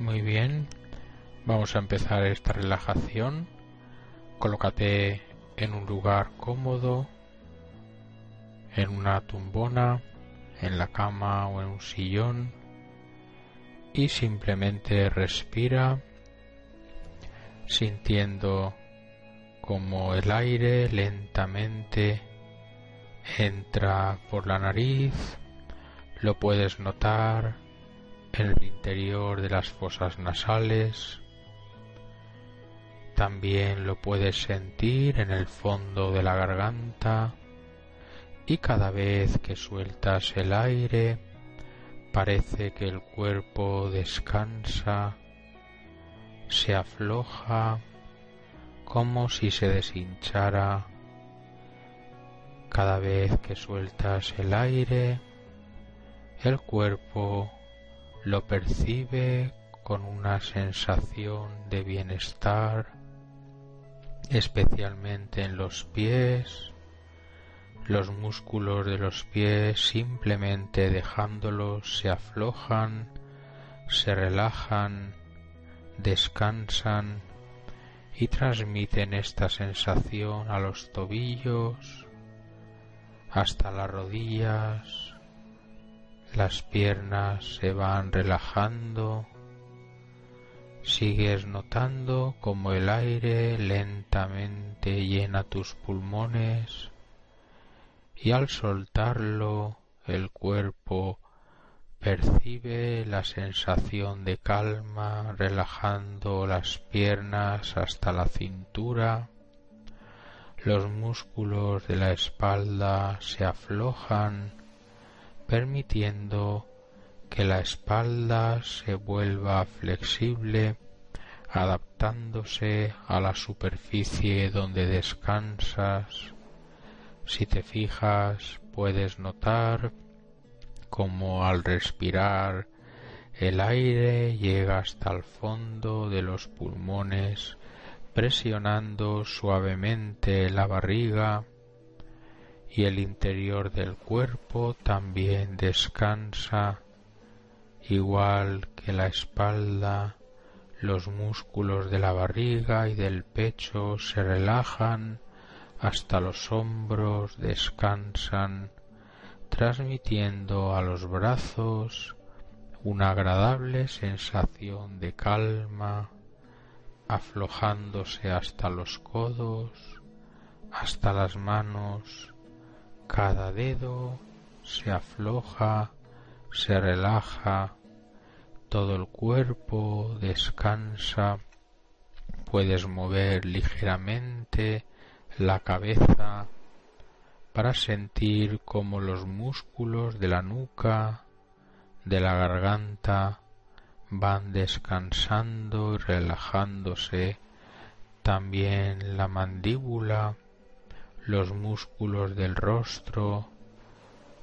Muy bien, vamos a empezar esta relajación. Colócate en un lugar cómodo, en una tumbona, en la cama o en un sillón. Y simplemente respira sintiendo como el aire lentamente entra por la nariz, lo puedes notar en el interior de las fosas nasales, también lo puedes sentir en el fondo de la garganta. Y cada vez que sueltas el aire parece que el cuerpo descansa, se afloja como si se deshinchara. Cada vez que sueltas el aire, el cuerpo lo percibe con una sensación de bienestar, especialmente en los pies, los músculos de los pies simplemente dejándolos se aflojan, se relajan, descansan y transmiten esta sensación a los tobillos, hasta las rodillas, las piernas se van relajando, sigues notando como el aire lentamente llena tus pulmones y al soltarlo el cuerpo percibe la sensación de calma relajando las piernas hasta la cintura, los músculos de la espalda se aflojan permitiendo que la espalda se vuelva flexible adaptándose a la superficie donde descansas. Si te fijas puedes notar como al respirar el aire llega hasta el fondo de los pulmones presionando suavemente la barriga y el interior del cuerpo también descansa igual que la espalda, los músculos de la barriga y del pecho se relajan hasta los hombros descansan, transmitiendo a los brazos una agradable sensación de calma, aflojándose hasta los codos, hasta las manos, cada dedo se afloja, se relaja, todo el cuerpo descansa, puedes mover ligeramente la cabeza para sentir como los músculos de la nuca, de la garganta, van descansando y relajándose, también la mandíbula, los músculos del rostro,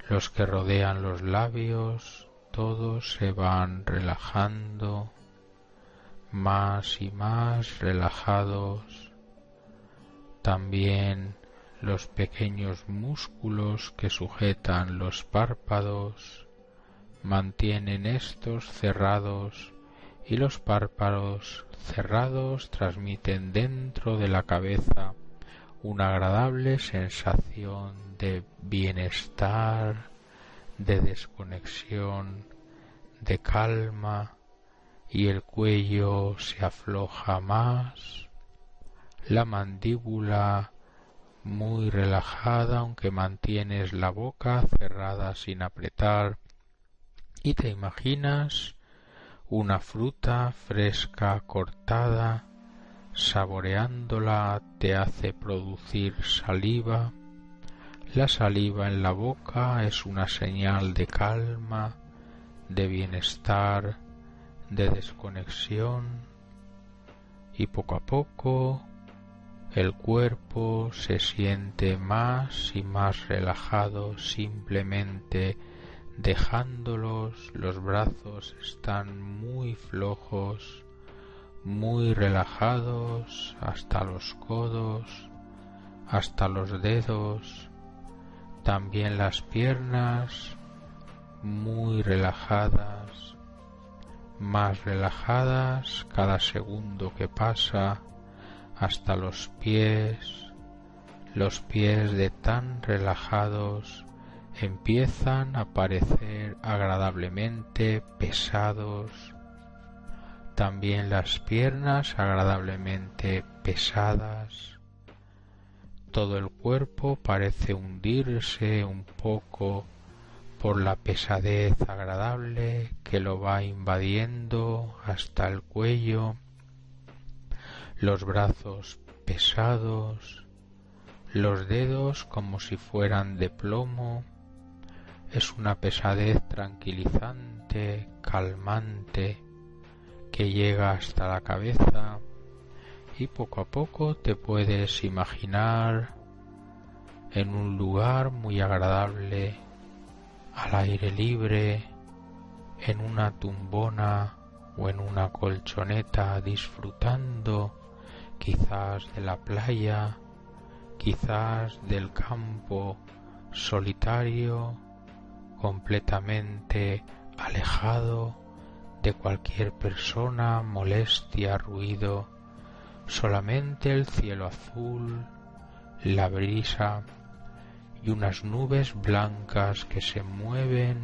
los que rodean los labios, todos se van relajando más y más relajados. También los pequeños músculos que sujetan los párpados mantienen estos cerrados y los párpados cerrados transmiten dentro de la cabeza una agradable sensación de bienestar, de desconexión, de calma y el cuello se afloja más, la mandíbula muy relajada aunque mantienes la boca cerrada sin apretar. Y te imaginas una fruta fresca cortada saboreándola te hace producir saliva. La saliva en la boca es una señal de calma, de bienestar, de desconexión. Y poco a poco el cuerpo se siente más y más relajado simplemente dejándolos, los brazos están muy flojos, muy relajados hasta los codos, hasta los dedos, también las piernas muy relajadas, más relajadas cada segundo que pasa hasta los pies, los pies de tan relajados empiezan a parecer agradablemente pesados, también las piernas agradablemente pesadas, todo el cuerpo parece hundirse un poco por la pesadez agradable que lo va invadiendo hasta el cuello, los brazos pesados, los dedos como si fueran de plomo, es una pesadez tranquilizante, calmante, que llega hasta la cabeza y poco a poco te puedes imaginar en un lugar muy agradable, al aire libre, en una tumbona o en una colchoneta disfrutando quizás de la playa, quizás del campo solitario completamente alejado de cualquier persona, molestia, ruido, solamente el cielo azul, la brisa y unas nubes blancas que se mueven.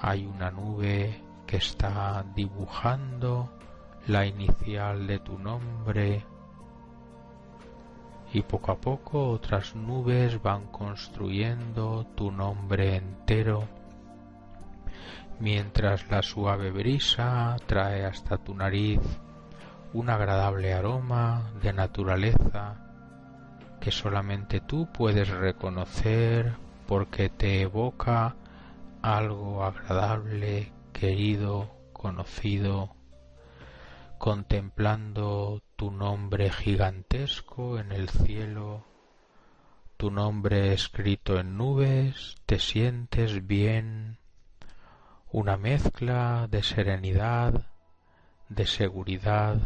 Hay una nube que está dibujando la inicial de tu nombre y poco a poco otras nubes van construyendo tu nombre entero, mientras la suave brisa trae hasta tu nariz un agradable aroma de naturaleza que solamente tú puedes reconocer porque te evoca algo agradable, querido, conocido, contemplando tu nombre gigantesco en el cielo, tu nombre escrito en nubes, te sientes bien, una mezcla de serenidad, de seguridad,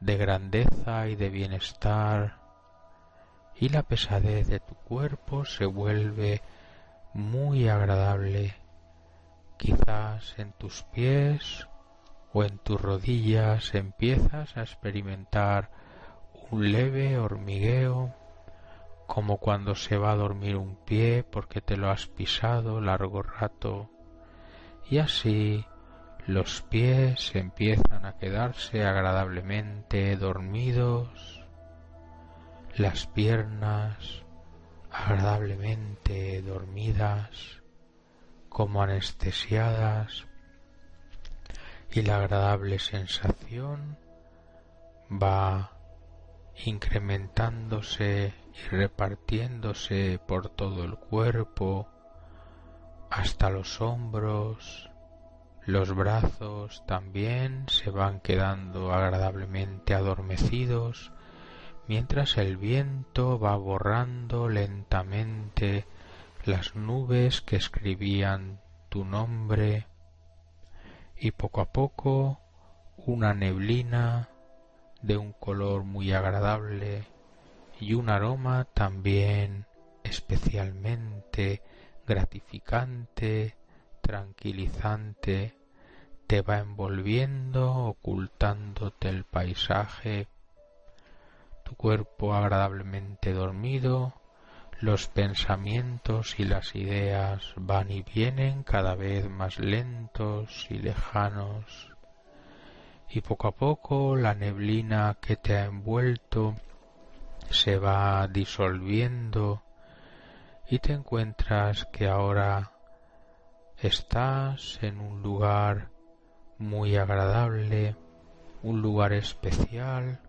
de grandeza y de bienestar, y la pesadez de tu cuerpo se vuelve muy agradable, quizás en tus pies o en tus rodillas empiezas a experimentar un leve hormigueo como cuando se va a dormir un pie porque te lo has pisado largo rato y así los pies empiezan a quedarse agradablemente dormidos, las piernas agradablemente dormidas, como anestesiadas y la agradable sensación va incrementándose y repartiéndose por todo el cuerpo hasta los hombros, los brazos también se van quedando agradablemente adormecidos mientras el viento va borrando lentamente las nubes que escribían tu nombre y poco a poco una neblina de un color muy agradable y un aroma también especialmente gratificante, tranquilizante, te va envolviendo, ocultándote el paisaje, tu cuerpo agradablemente dormido, los pensamientos y las ideas van y vienen cada vez más lentos y lejanos, y poco a poco la neblina que te ha envuelto se va disolviendo y te encuentras que ahora estás en un lugar muy agradable, un lugar especial,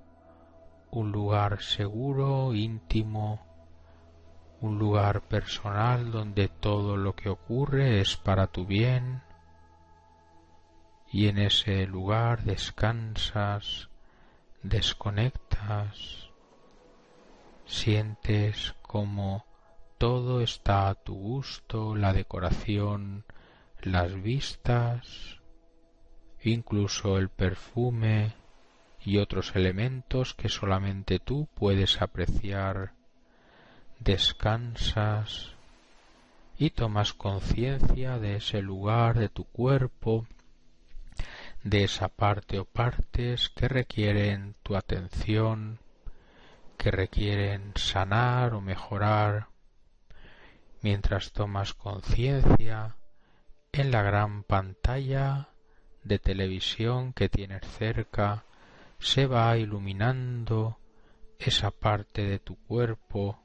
un lugar seguro, íntimo, un lugar personal donde todo lo que ocurre es para tu bien. Y en ese lugar descansas, desconectas, sientes como todo está a tu gusto, la decoración, las vistas, incluso el perfume y otros elementos que solamente tú puedes apreciar. Descansas y tomas conciencia de ese lugar de tu cuerpo, de esa parte o partes que requieren tu atención, que requieren sanar o mejorar, mientras tomas conciencia en la gran pantalla de televisión que tienes cerca, se va iluminando esa parte de tu cuerpo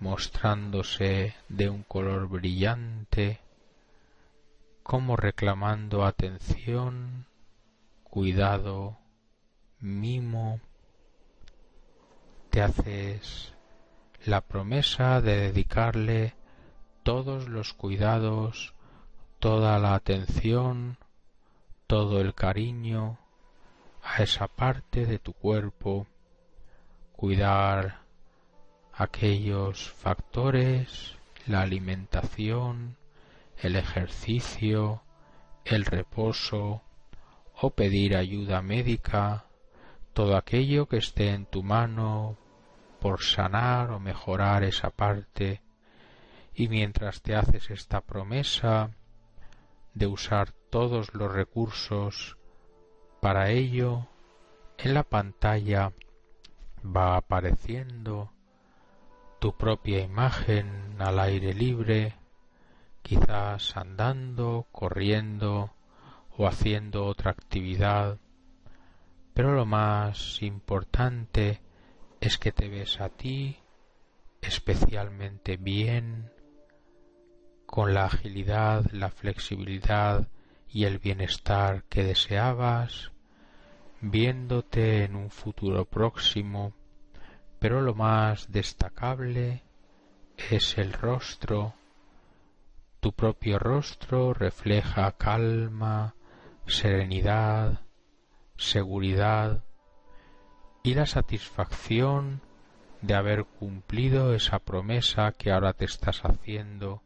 mostrándose de un color brillante, como reclamando atención, cuidado, mimo, te haces la promesa de dedicarle todos los cuidados, toda la atención, todo el cariño a esa parte de tu cuerpo, cuidar aquellos factores, la alimentación, el ejercicio, el reposo o pedir ayuda médica, todo aquello que esté en tu mano por sanar o mejorar esa parte. Y mientras te haces esta promesa de usar todos los recursos para ello, en la pantalla va apareciendo tu propia imagen al aire libre, quizás andando, corriendo o haciendo otra actividad, pero lo más importante es que te ves a ti especialmente bien, con la agilidad, la flexibilidad y el bienestar que deseabas, viéndote en un futuro próximo pero lo más destacable es el rostro. Tu propio rostro refleja calma, serenidad, seguridad y la satisfacción de haber cumplido esa promesa que ahora te estás haciendo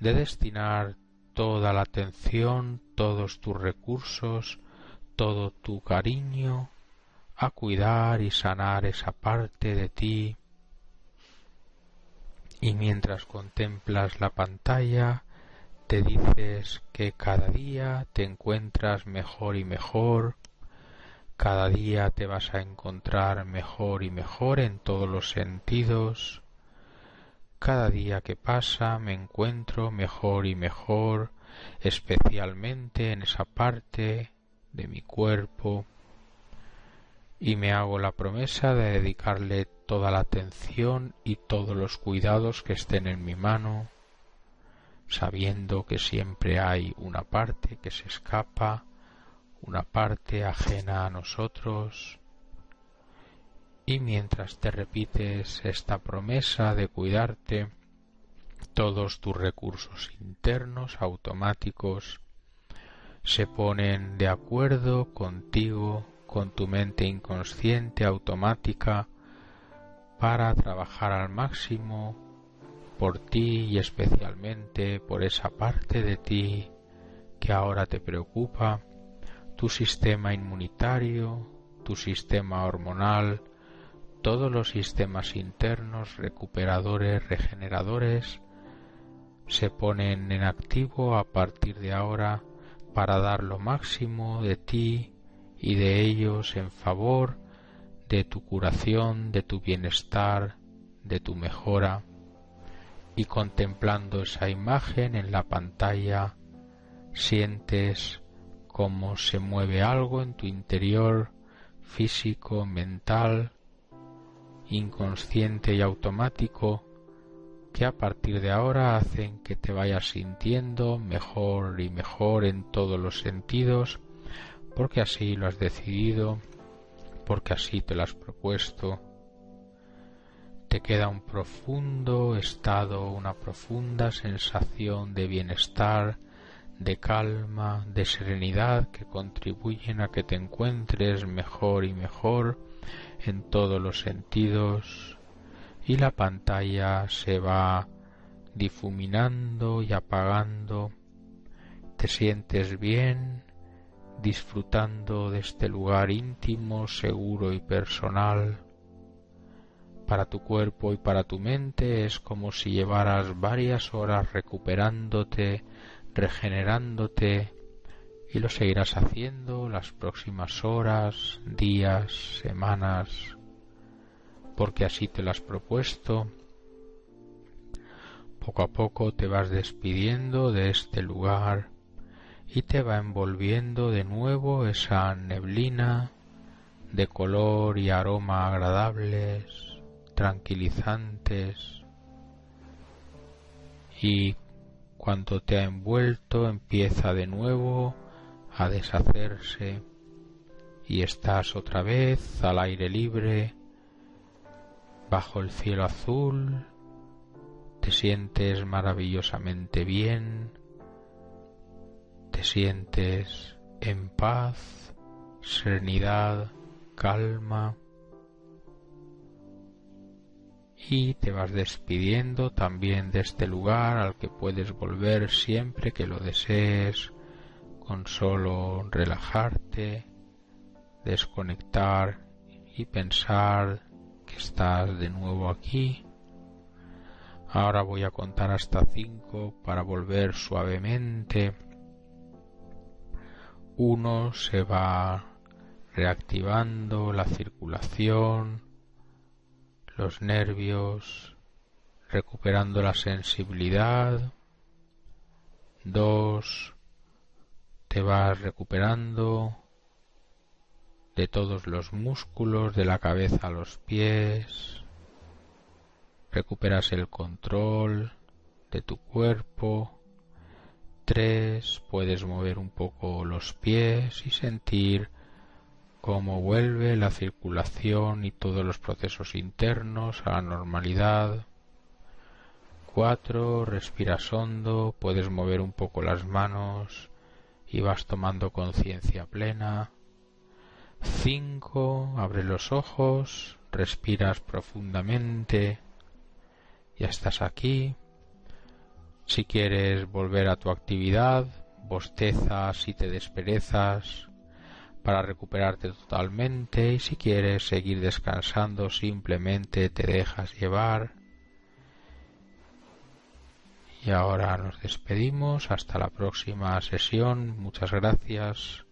de destinar toda la atención, todos tus recursos, todo tu cariño a cuidar y sanar esa parte de ti. Y mientras contemplas la pantalla te dices que cada día te encuentras mejor y mejor, cada día te vas a encontrar mejor y mejor en todos los sentidos, cada día que pasa me encuentro mejor y mejor, especialmente en esa parte de mi cuerpo. Y me hago la promesa de dedicarle toda la atención y todos los cuidados que estén en mi mano, sabiendo que siempre hay una parte que se escapa, una parte ajena a nosotros, y mientras te repites esta promesa de cuidarte, todos tus recursos internos automáticos se ponen de acuerdo contigo con tu mente inconsciente automática para trabajar al máximo por ti y especialmente por esa parte de ti que ahora te preocupa, tu sistema inmunitario, tu sistema hormonal, todos los sistemas internos recuperadores, regeneradores, se ponen en activo a partir de ahora para dar lo máximo de ti y de ellos en favor de tu curación, de tu bienestar, de tu mejora, y contemplando esa imagen en la pantalla, sientes cómo se mueve algo en tu interior físico, mental, inconsciente y automático, que a partir de ahora hacen que te vayas sintiendo mejor y mejor en todos los sentidos porque así lo has decidido, porque así te lo has propuesto. Te queda un profundo estado, una profunda sensación de bienestar, de calma, de serenidad que contribuyen a que te encuentres mejor y mejor en todos los sentidos y la pantalla se va difuminando y apagando. Te sientes bien, disfrutando de este lugar íntimo, seguro y personal, para tu cuerpo y para tu mente es como si llevaras varias horas recuperándote, regenerándote y lo seguirás haciendo las próximas horas, días, semanas, porque así te lo has propuesto. Poco a poco te vas despidiendo de este lugar y te va envolviendo de nuevo esa neblina de color y aroma agradables, tranquilizantes y cuando te ha envuelto empieza de nuevo a deshacerse y estás otra vez al aire libre, bajo el cielo azul, te sientes maravillosamente bien, te sientes en paz, serenidad, calma y te vas despidiendo también de este lugar al que puedes volver siempre que lo desees con solo relajarte, desconectar y pensar que estás de nuevo aquí. Ahora voy a contar hasta cinco para volver suavemente. Uno se va reactivando la circulación, los nervios, recuperando la sensibilidad. Dos, te vas recuperando de todos los músculos de la cabeza a los pies. Recuperas el control de tu cuerpo. Tres, puedes mover un poco los pies y sentir cómo vuelve la circulación y todos los procesos internos a la normalidad. Cuatro, respiras hondo, puedes mover un poco las manos y vas tomando conciencia plena. Cinco, abre los ojos, respiras profundamente, ya estás aquí. Si quieres volver a tu actividad, bostezas y te desperezas para recuperarte totalmente y si quieres seguir descansando simplemente te dejas llevar. Y ahora nos despedimos hasta la próxima sesión. Muchas gracias.